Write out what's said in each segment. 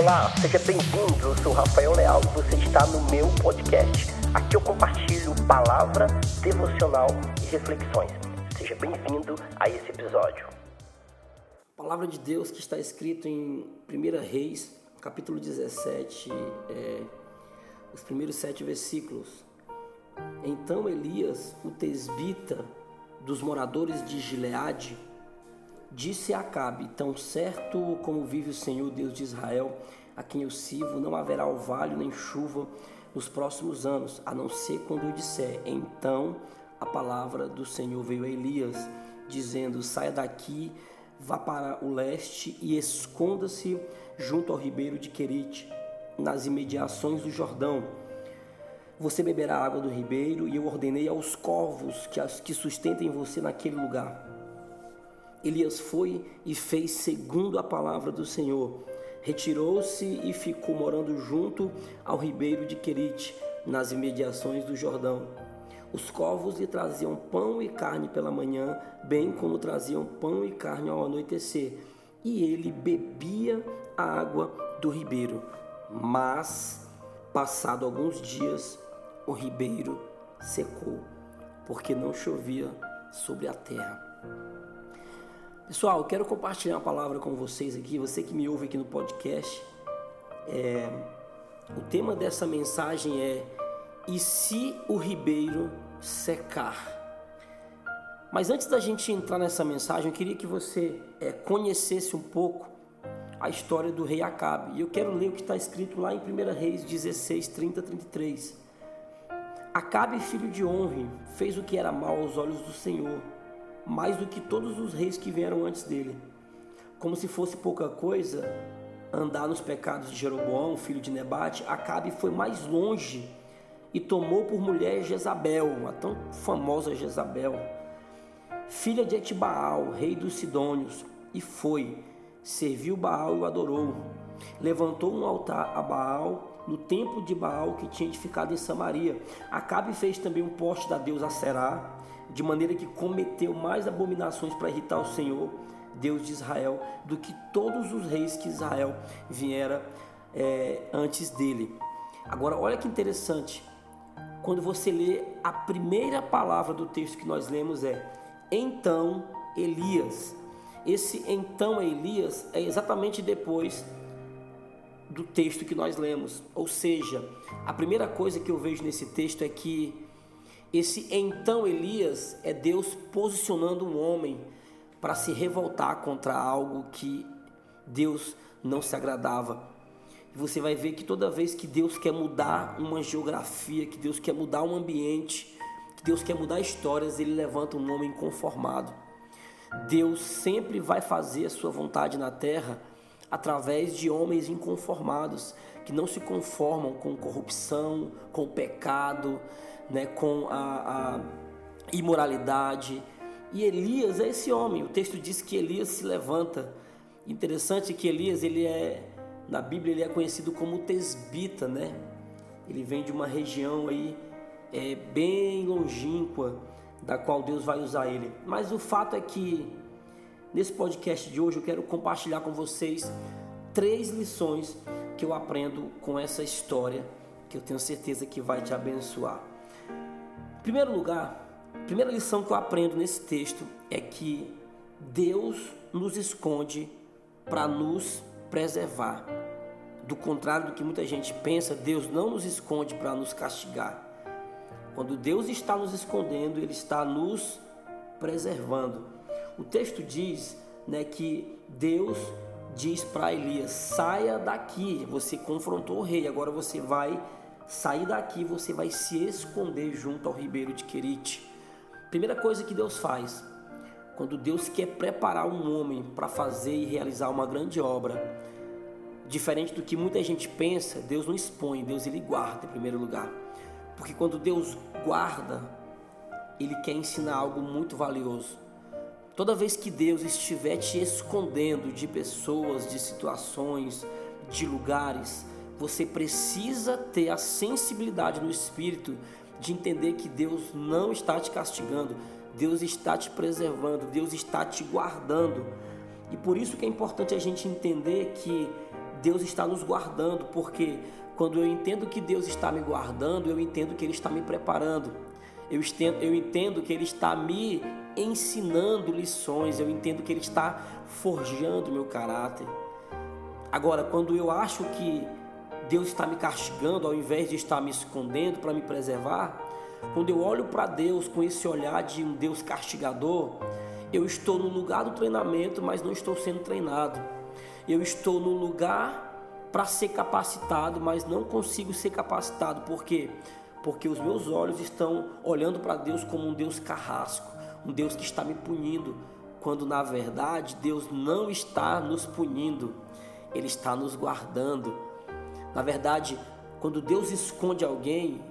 Olá, seja bem-vindo. Eu sou Rafael Leal e você está no meu podcast. Aqui eu compartilho palavra, devocional e reflexões. Seja bem-vindo a esse episódio. A palavra de Deus que está escrito em 1 Reis, capítulo 17, é, os primeiros sete versículos. Então Elias, o tesbita dos moradores de Gileade, Disse Acabe: Tão certo como vive o Senhor Deus de Israel, a quem eu sirvo, não haverá orvalho nem chuva nos próximos anos, a não ser quando eu disser. Então a palavra do Senhor veio a Elias, dizendo: Saia daqui, vá para o leste e esconda-se junto ao ribeiro de Querite, nas imediações do Jordão. Você beberá água do ribeiro, e eu ordenei aos corvos que, que sustentem você naquele lugar. Elias foi e fez segundo a palavra do Senhor. Retirou-se e ficou morando junto ao ribeiro de Querite, nas imediações do Jordão. Os corvos lhe traziam pão e carne pela manhã, bem como traziam pão e carne ao anoitecer, e ele bebia a água do ribeiro. Mas, passado alguns dias, o ribeiro secou, porque não chovia sobre a terra. Pessoal, eu quero compartilhar uma palavra com vocês aqui, você que me ouve aqui no podcast. É, o tema dessa mensagem é: E se o ribeiro secar? Mas antes da gente entrar nessa mensagem, eu queria que você é, conhecesse um pouco a história do rei Acabe. E eu quero ler o que está escrito lá em 1 Reis 16, 30, 33. Acabe, filho de Honre, fez o que era mal aos olhos do Senhor mais do que todos os reis que vieram antes dele. Como se fosse pouca coisa andar nos pecados de Jeroboão, filho de Nebate, Acabe foi mais longe e tomou por mulher Jezabel, a tão famosa Jezabel, filha de Etibaal, rei dos Sidônios, e foi, serviu Baal e o adorou. Levantou um altar a Baal no templo de Baal que tinha edificado em Samaria. Acabe fez também um poste da deusa Será, de maneira que cometeu mais abominações para irritar o Senhor, Deus de Israel, do que todos os reis que Israel viera é, antes dele. Agora, olha que interessante, quando você lê a primeira palavra do texto que nós lemos é então Elias. Esse então Elias é exatamente depois do texto que nós lemos. Ou seja, a primeira coisa que eu vejo nesse texto é que esse então Elias é Deus posicionando um homem para se revoltar contra algo que Deus não se agradava. Você vai ver que toda vez que Deus quer mudar uma geografia, que Deus quer mudar um ambiente, que Deus quer mudar histórias, ele levanta um homem inconformado. Deus sempre vai fazer a sua vontade na terra através de homens inconformados, que não se conformam com corrupção, com pecado, né, com a, a imoralidade. E Elias é esse homem. O texto diz que Elias se levanta. Interessante que Elias, ele é na Bíblia ele é conhecido como tesbita, né? Ele vem de uma região aí é, bem longínqua da qual Deus vai usar ele. Mas o fato é que nesse podcast de hoje eu quero compartilhar com vocês três lições que eu aprendo com essa história que eu tenho certeza que vai te abençoar. Em primeiro lugar, a primeira lição que eu aprendo nesse texto é que Deus nos esconde para nos preservar. Do contrário do que muita gente pensa, Deus não nos esconde para nos castigar. Quando Deus está nos escondendo, Ele está nos preservando. O texto diz né, que Deus diz para Elias: saia daqui. Você confrontou o rei, agora você vai sair daqui, você vai se esconder junto ao ribeiro de Querite. Primeira coisa que Deus faz, quando Deus quer preparar um homem para fazer e realizar uma grande obra, diferente do que muita gente pensa, Deus não expõe, Deus ele guarda em primeiro lugar. Porque quando Deus guarda, ele quer ensinar algo muito valioso. Toda vez que Deus estiver te escondendo de pessoas, de situações, de lugares, você precisa ter a sensibilidade no espírito de entender que Deus não está te castigando, Deus está te preservando, Deus está te guardando. E por isso que é importante a gente entender que Deus está nos guardando, porque quando eu entendo que Deus está me guardando, eu entendo que Ele está me preparando. Eu entendo, eu entendo que Ele está me ensinando lições, eu entendo que Ele está forjando meu caráter. Agora, quando eu acho que Deus está me castigando ao invés de estar me escondendo para me preservar, quando eu olho para Deus com esse olhar de um Deus castigador, eu estou no lugar do treinamento, mas não estou sendo treinado. Eu estou no lugar para ser capacitado, mas não consigo ser capacitado. Por quê? Porque os meus olhos estão olhando para Deus como um Deus carrasco, um Deus que está me punindo, quando na verdade Deus não está nos punindo, Ele está nos guardando. Na verdade, quando Deus esconde alguém,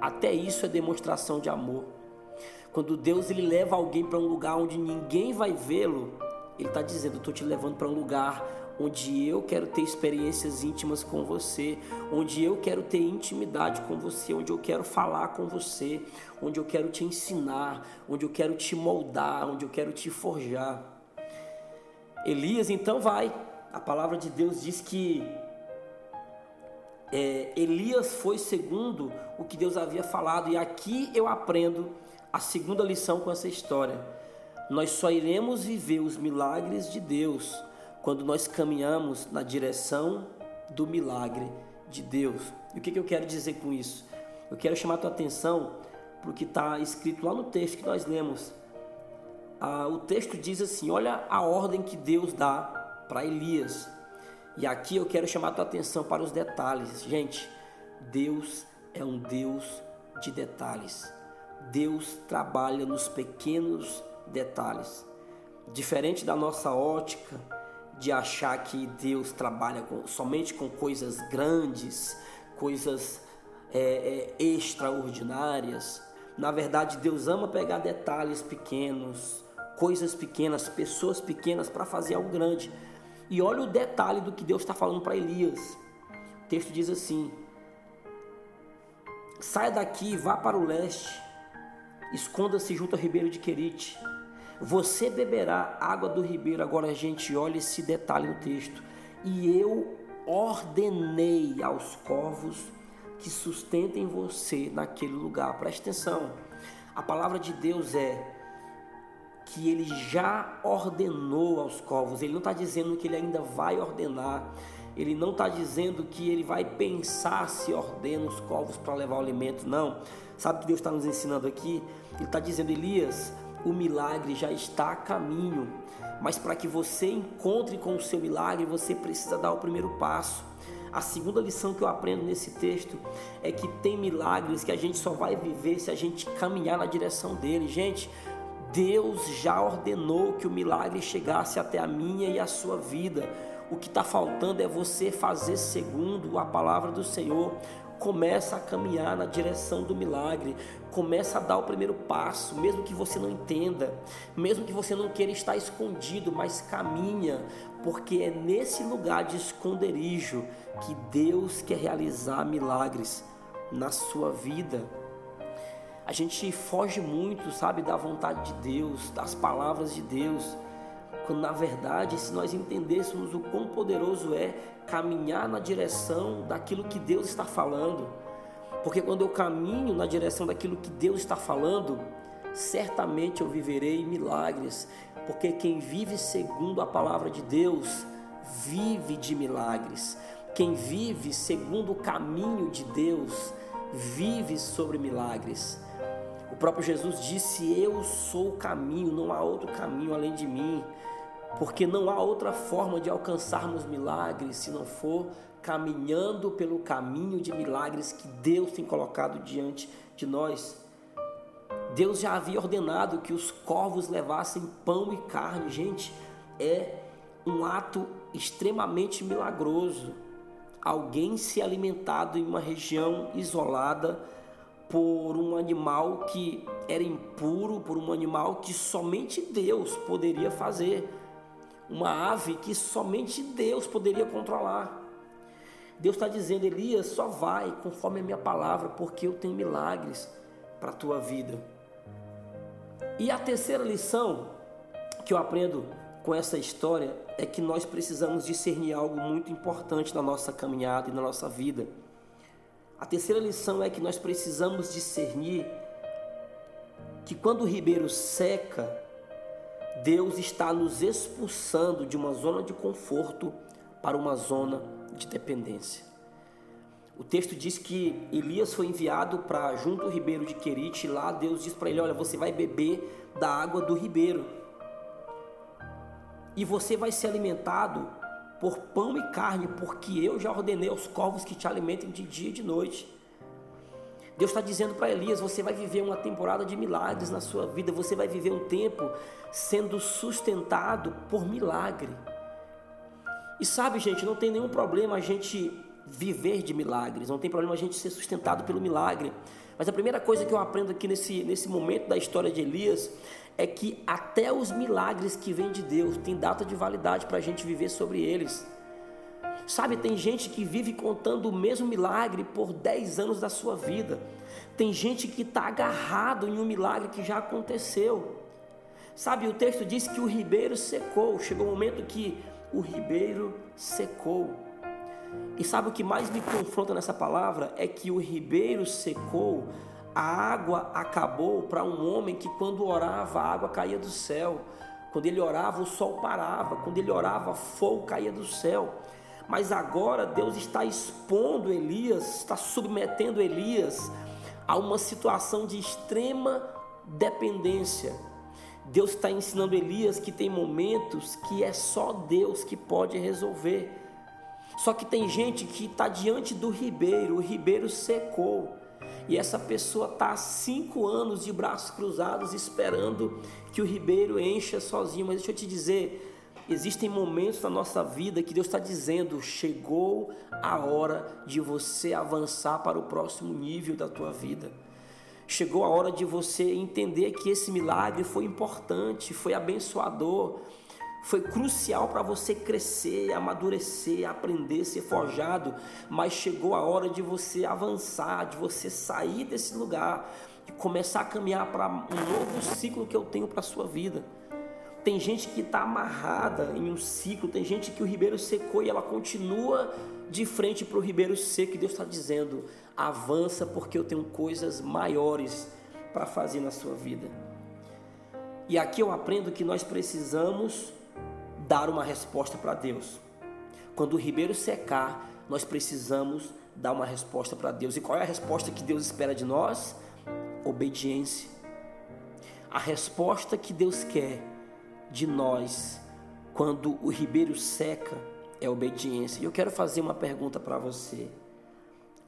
até isso é demonstração de amor. Quando Deus ele leva alguém para um lugar onde ninguém vai vê-lo, Ele está dizendo: Estou te levando para um lugar onde eu quero ter experiências íntimas com você, onde eu quero ter intimidade com você, onde eu quero falar com você, onde eu quero te ensinar, onde eu quero te moldar, onde eu quero te forjar. Elias então vai. A palavra de Deus diz que é, Elias foi segundo o que Deus havia falado, e aqui eu aprendo a segunda lição com essa história. Nós só iremos viver os milagres de Deus quando nós caminhamos na direção do milagre de Deus. E o que, que eu quero dizer com isso? Eu quero chamar a tua atenção para o que está escrito lá no texto que nós lemos. Ah, o texto diz assim: olha a ordem que Deus dá para Elias. E aqui eu quero chamar a tua atenção para os detalhes. Gente, Deus é um Deus de detalhes. Deus trabalha nos pequenos detalhes. Diferente da nossa ótica, de achar que Deus trabalha com, somente com coisas grandes, coisas é, é, extraordinárias. Na verdade, Deus ama pegar detalhes pequenos, coisas pequenas, pessoas pequenas para fazer algo grande. E olha o detalhe do que Deus está falando para Elias. O texto diz assim: Saia daqui, vá para o leste, esconda-se junto ao ribeiro de Querite você beberá água do ribeiro. Agora a gente olha esse detalhe no texto. E eu ordenei aos corvos que sustentem você naquele lugar. Preste atenção. A palavra de Deus é que ele já ordenou aos corvos. Ele não está dizendo que ele ainda vai ordenar. Ele não está dizendo que ele vai pensar se ordena os corvos para levar o alimento. Não. Sabe o que Deus está nos ensinando aqui? Ele está dizendo, Elias, o milagre já está a caminho. Mas para que você encontre com o seu milagre, você precisa dar o primeiro passo. A segunda lição que eu aprendo nesse texto é que tem milagres que a gente só vai viver se a gente caminhar na direção dele. Gente, Deus já ordenou que o milagre chegasse até a minha e a sua vida. O que está faltando é você fazer segundo a palavra do Senhor começa a caminhar na direção do milagre, começa a dar o primeiro passo, mesmo que você não entenda, mesmo que você não queira estar escondido, mas caminha, porque é nesse lugar de esconderijo que Deus quer realizar milagres na sua vida. A gente foge muito, sabe, da vontade de Deus, das palavras de Deus. Quando na verdade, se nós entendêssemos o quão poderoso é caminhar na direção daquilo que Deus está falando, porque quando eu caminho na direção daquilo que Deus está falando, certamente eu viverei milagres, porque quem vive segundo a palavra de Deus vive de milagres. Quem vive segundo o caminho de Deus vive sobre milagres. O próprio Jesus disse: Eu sou o caminho, não há outro caminho além de mim porque não há outra forma de alcançarmos milagres se não for caminhando pelo caminho de milagres que Deus tem colocado diante de nós. Deus já havia ordenado que os corvos levassem pão e carne, gente, é um ato extremamente milagroso. Alguém se alimentado em uma região isolada por um animal que era impuro, por um animal que somente Deus poderia fazer uma ave que somente Deus poderia controlar. Deus está dizendo, Elias, só vai conforme a minha palavra, porque eu tenho milagres para a tua vida. E a terceira lição que eu aprendo com essa história é que nós precisamos discernir algo muito importante na nossa caminhada e na nossa vida. A terceira lição é que nós precisamos discernir que quando o ribeiro seca, Deus está nos expulsando de uma zona de conforto para uma zona de dependência. O texto diz que Elias foi enviado para junto ao ribeiro de Querite, lá Deus diz para ele: Olha, você vai beber da água do ribeiro, e você vai ser alimentado por pão e carne, porque eu já ordenei aos corvos que te alimentem de dia e de noite. Deus está dizendo para Elias: você vai viver uma temporada de milagres na sua vida, você vai viver um tempo sendo sustentado por milagre. E sabe, gente, não tem nenhum problema a gente viver de milagres, não tem problema a gente ser sustentado pelo milagre. Mas a primeira coisa que eu aprendo aqui nesse, nesse momento da história de Elias é que até os milagres que vêm de Deus têm data de validade para a gente viver sobre eles. Sabe, tem gente que vive contando o mesmo milagre por 10 anos da sua vida. Tem gente que está agarrado em um milagre que já aconteceu. Sabe, o texto diz que o ribeiro secou. Chegou o um momento que o ribeiro secou. E sabe o que mais me confronta nessa palavra? É que o ribeiro secou, a água acabou para um homem que quando orava a água caía do céu. Quando ele orava o sol parava, quando ele orava fogo caía do céu. Mas agora Deus está expondo Elias, está submetendo Elias a uma situação de extrema dependência. Deus está ensinando Elias que tem momentos que é só Deus que pode resolver. Só que tem gente que está diante do ribeiro, o ribeiro secou. E essa pessoa está há cinco anos de braços cruzados esperando que o ribeiro encha sozinho. Mas deixa eu te dizer, existem momentos na nossa vida que Deus está dizendo: chegou a hora de você avançar para o próximo nível da tua vida. Chegou a hora de você entender que esse milagre foi importante, foi abençoador foi crucial para você crescer, amadurecer, aprender, ser forjado, mas chegou a hora de você avançar, de você sair desse lugar e começar a caminhar para um novo ciclo que eu tenho para a sua vida. Tem gente que está amarrada em um ciclo, tem gente que o ribeiro secou e ela continua de frente para o ribeiro seco, e Deus está dizendo: avança, porque eu tenho coisas maiores para fazer na sua vida. E aqui eu aprendo que nós precisamos dar uma resposta para Deus. Quando o ribeiro secar, nós precisamos dar uma resposta para Deus. E qual é a resposta que Deus espera de nós? Obediência. A resposta que Deus quer de nós quando o ribeiro seca é obediência. E eu quero fazer uma pergunta para você.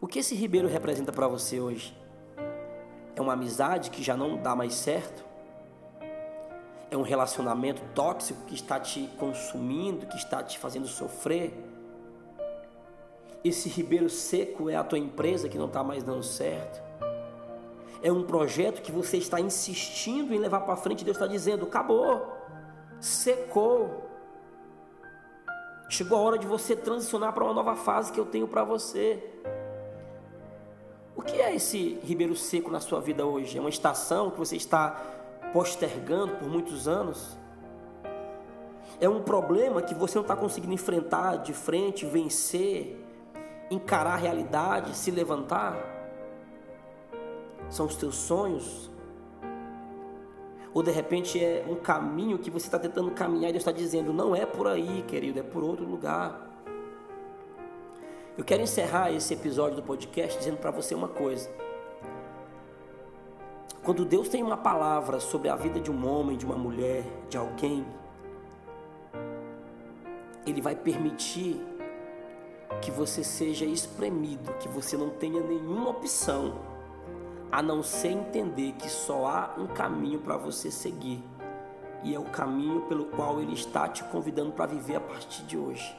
O que esse ribeiro representa para você hoje? É uma amizade que já não dá mais certo? é um relacionamento tóxico que está te consumindo, que está te fazendo sofrer. Esse ribeiro seco é a tua empresa que não está mais dando certo. É um projeto que você está insistindo em levar para frente. Deus está dizendo: acabou, secou. Chegou a hora de você transicionar para uma nova fase que eu tenho para você. O que é esse ribeiro seco na sua vida hoje? É uma estação que você está postergando por muitos anos. É um problema que você não está conseguindo enfrentar de frente, vencer, encarar a realidade, se levantar. São os teus sonhos. Ou de repente é um caminho que você está tentando caminhar e Deus está dizendo: não é por aí, querido, é por outro lugar. Eu quero encerrar esse episódio do podcast dizendo para você uma coisa. Quando Deus tem uma palavra sobre a vida de um homem, de uma mulher, de alguém, Ele vai permitir que você seja espremido, que você não tenha nenhuma opção a não ser entender que só há um caminho para você seguir. E é o caminho pelo qual Ele está te convidando para viver a partir de hoje.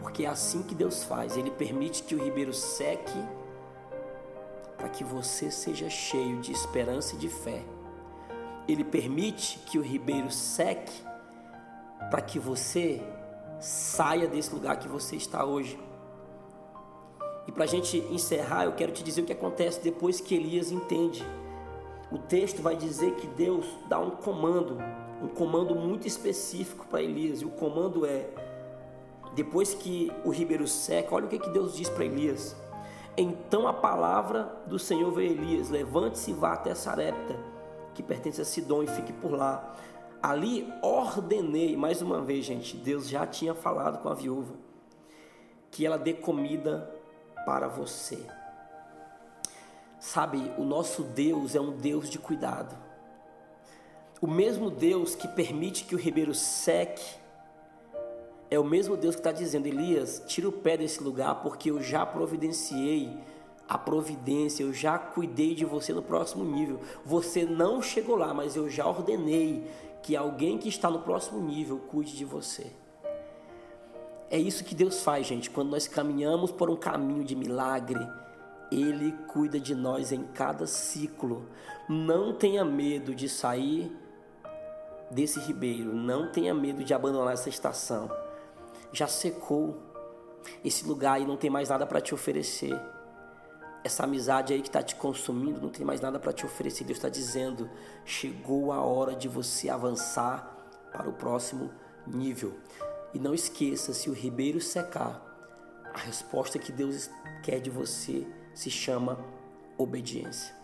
Porque é assim que Deus faz. Ele permite que o ribeiro seque para que você seja cheio de esperança e de fé. Ele permite que o ribeiro seque para que você saia desse lugar que você está hoje. E para a gente encerrar, eu quero te dizer o que acontece depois que Elias entende. O texto vai dizer que Deus dá um comando. um comando muito específico para Elias. E o comando é: depois que o ribeiro seca, olha o que, que Deus diz para Elias. Então a palavra do Senhor veio a Elias: levante-se e vá até Sarepta, que pertence a Sidom, e fique por lá. Ali ordenei, mais uma vez, gente, Deus já tinha falado com a viúva, que ela dê comida para você. Sabe, o nosso Deus é um Deus de cuidado. O mesmo Deus que permite que o ribeiro seque, é o mesmo Deus que está dizendo: Elias, tira o pé desse lugar, porque eu já providenciei a providência, eu já cuidei de você no próximo nível. Você não chegou lá, mas eu já ordenei que alguém que está no próximo nível cuide de você. É isso que Deus faz, gente, quando nós caminhamos por um caminho de milagre. Ele cuida de nós em cada ciclo. Não tenha medo de sair desse ribeiro, não tenha medo de abandonar essa estação. Já secou. Esse lugar aí não tem mais nada para te oferecer. Essa amizade aí que está te consumindo não tem mais nada para te oferecer. Deus está dizendo: chegou a hora de você avançar para o próximo nível. E não esqueça: se o ribeiro secar, a resposta que Deus quer de você se chama obediência.